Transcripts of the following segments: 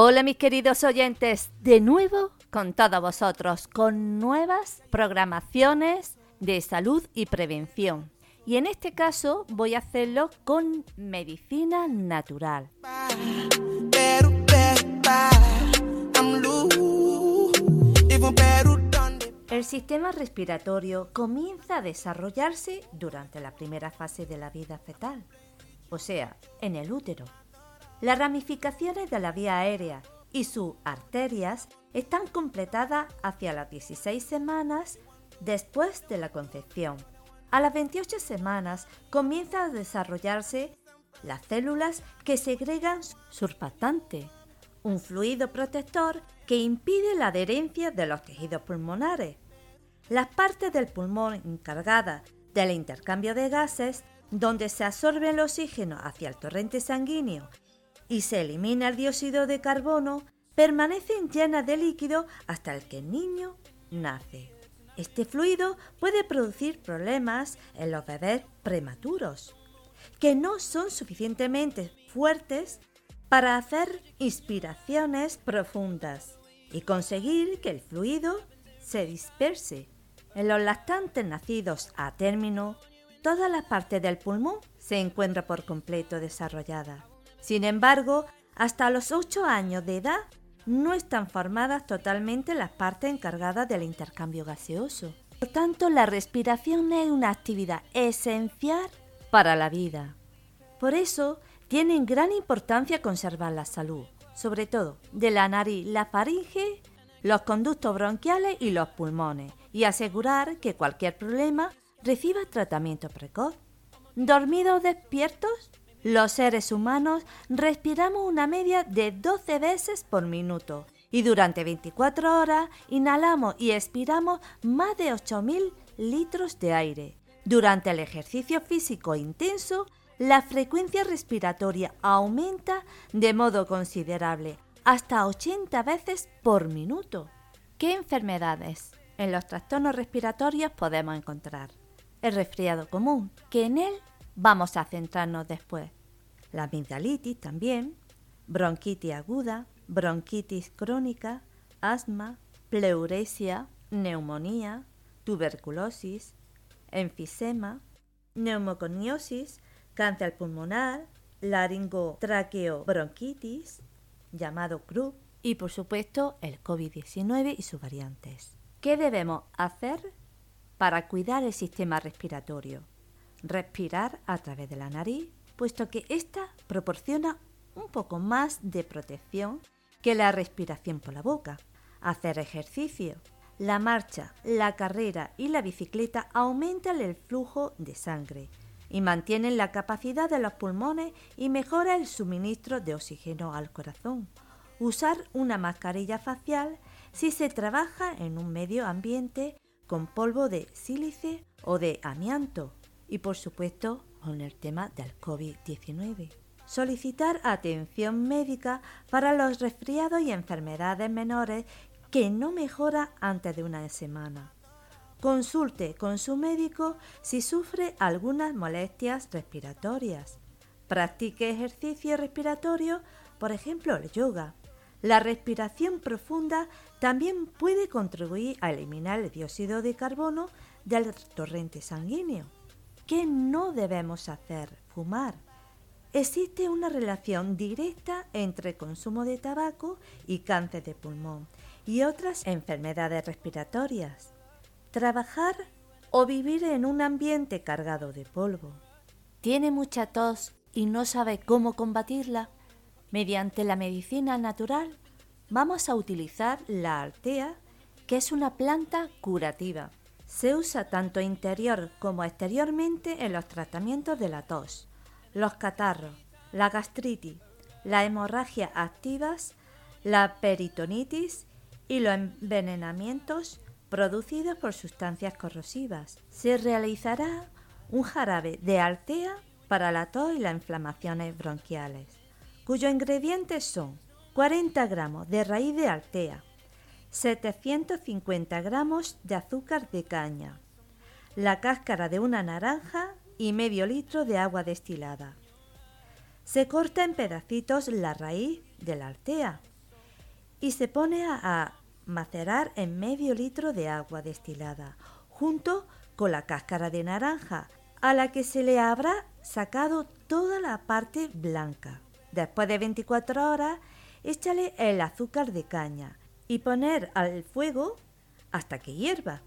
Hola mis queridos oyentes, de nuevo con todos vosotros, con nuevas programaciones de salud y prevención. Y en este caso voy a hacerlo con medicina natural. El sistema respiratorio comienza a desarrollarse durante la primera fase de la vida fetal, o sea, en el útero. Las ramificaciones de la vía aérea y sus arterias están completadas hacia las 16 semanas después de la concepción. A las 28 semanas comienza a desarrollarse las células que segregan surfactante, un fluido protector que impide la adherencia de los tejidos pulmonares. Las partes del pulmón encargadas del intercambio de gases, donde se absorbe el oxígeno hacia el torrente sanguíneo y se elimina el dióxido de carbono, permanecen llenas de líquido hasta el que el niño nace. Este fluido puede producir problemas en los bebés prematuros, que no son suficientemente fuertes para hacer inspiraciones profundas y conseguir que el fluido se disperse. En los lactantes nacidos a término, toda la parte del pulmón se encuentra por completo desarrollada. Sin embargo, hasta los 8 años de edad no están formadas totalmente las partes encargadas del intercambio gaseoso. Por tanto, la respiración es una actividad esencial para la vida. Por eso, tiene gran importancia conservar la salud, sobre todo de la nariz, la faringe, los conductos bronquiales y los pulmones, y asegurar que cualquier problema reciba tratamiento precoz. ¿Dormidos despiertos? Los seres humanos respiramos una media de 12 veces por minuto y durante 24 horas inhalamos y expiramos más de 8.000 litros de aire. Durante el ejercicio físico intenso, la frecuencia respiratoria aumenta de modo considerable, hasta 80 veces por minuto. ¿Qué enfermedades en los trastornos respiratorios podemos encontrar? El resfriado común, que en él vamos a centrarnos después. La amigdalitis también, bronquitis aguda, bronquitis crónica, asma, pleuresia, neumonía, tuberculosis, enfisema, neumoconiosis, cáncer pulmonar, laringotraqueobronquitis, llamado CRUP, y por supuesto el COVID-19 y sus variantes. ¿Qué debemos hacer para cuidar el sistema respiratorio? Respirar a través de la nariz, puesto que ésta proporciona un poco más de protección que la respiración por la boca. Hacer ejercicio. La marcha, la carrera y la bicicleta aumentan el flujo de sangre y mantienen la capacidad de los pulmones y mejora el suministro de oxígeno al corazón. Usar una mascarilla facial si se trabaja en un medio ambiente con polvo de sílice o de amianto y por supuesto con el tema del COVID-19. Solicitar atención médica para los resfriados y enfermedades menores que no mejora antes de una semana. Consulte con su médico si sufre algunas molestias respiratorias. Practique ejercicio respiratorio, por ejemplo el yoga. La respiración profunda también puede contribuir a eliminar el dióxido de carbono del torrente sanguíneo. ¿Qué no debemos hacer? Fumar. Existe una relación directa entre consumo de tabaco y cáncer de pulmón y otras enfermedades respiratorias. Trabajar o vivir en un ambiente cargado de polvo. ¿Tiene mucha tos y no sabe cómo combatirla? Mediante la medicina natural vamos a utilizar la altea, que es una planta curativa. Se usa tanto interior como exteriormente en los tratamientos de la tos, los catarros, la gastritis, la hemorragia activas, la peritonitis y los envenenamientos producidos por sustancias corrosivas. Se realizará un jarabe de altea para la tos y las inflamaciones bronquiales, cuyos ingredientes son 40 gramos de raíz de altea, 750 gramos de azúcar de caña, la cáscara de una naranja y medio litro de agua destilada. Se corta en pedacitos la raíz de la altea y se pone a macerar en medio litro de agua destilada, junto con la cáscara de naranja, a la que se le habrá sacado toda la parte blanca. Después de 24 horas, échale el azúcar de caña y poner al fuego hasta que hierva.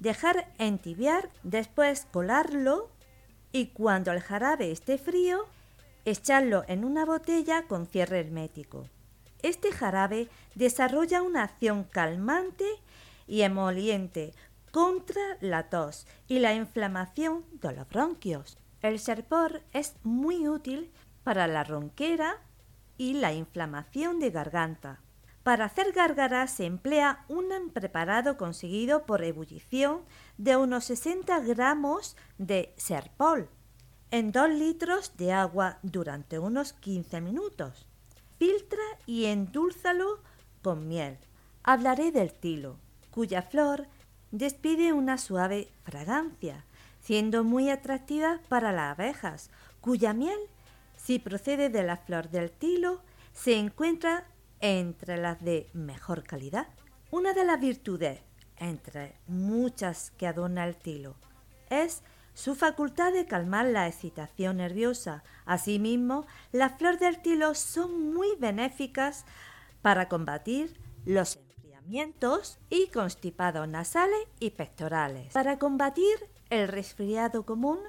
Dejar entibiar, después colarlo y cuando el jarabe esté frío, echarlo en una botella con cierre hermético. Este jarabe desarrolla una acción calmante y emoliente contra la tos y la inflamación de los bronquios. El serpor es muy útil para la ronquera y la inflamación de garganta. Para hacer gárgaras se emplea un preparado conseguido por ebullición de unos 60 gramos de serpol en 2 litros de agua durante unos 15 minutos. Filtra y endúlzalo con miel. Hablaré del tilo, cuya flor despide una suave fragancia, siendo muy atractiva para las abejas, cuya miel, si procede de la flor del tilo, se encuentra entre las de mejor calidad. Una de las virtudes, entre muchas que adorna el tilo, es su facultad de calmar la excitación nerviosa. Asimismo, las flores del tilo son muy benéficas para combatir los enfriamientos y constipados nasales y pectorales. Para combatir el resfriado común,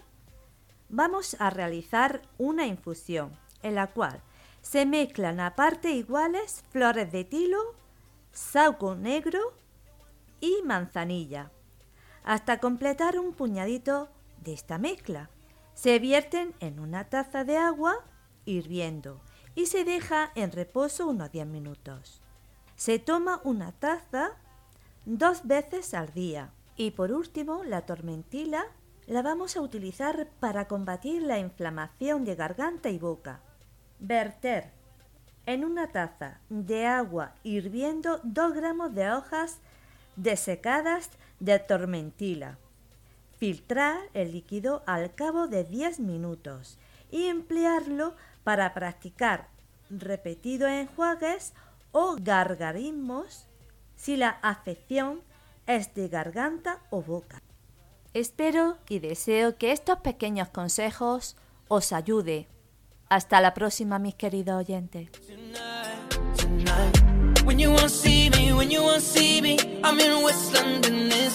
vamos a realizar una infusión en la cual se mezclan a partes iguales flores de tilo, sauco negro y manzanilla, hasta completar un puñadito de esta mezcla. Se vierten en una taza de agua hirviendo y se deja en reposo unos 10 minutos. Se toma una taza dos veces al día. Y por último, la tormentila la vamos a utilizar para combatir la inflamación de garganta y boca. Verter en una taza de agua hirviendo 2 gramos de hojas desecadas de tormentila. Filtrar el líquido al cabo de 10 minutos y emplearlo para practicar repetidos enjuagues o gargarismos si la afección es de garganta o boca. Espero y deseo que estos pequeños consejos os ayude hasta la próxima, mis queridos oyentes. West London me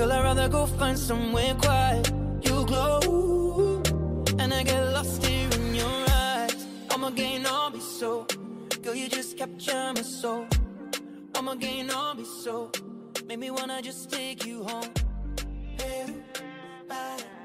girl, I'd rather go find somewhere quiet. You glow, and I get lost in your eyes. I'ma gain all be so, girl, you just capture my soul. I'ma gain all be so. Make me wanna just take you home. Everybody.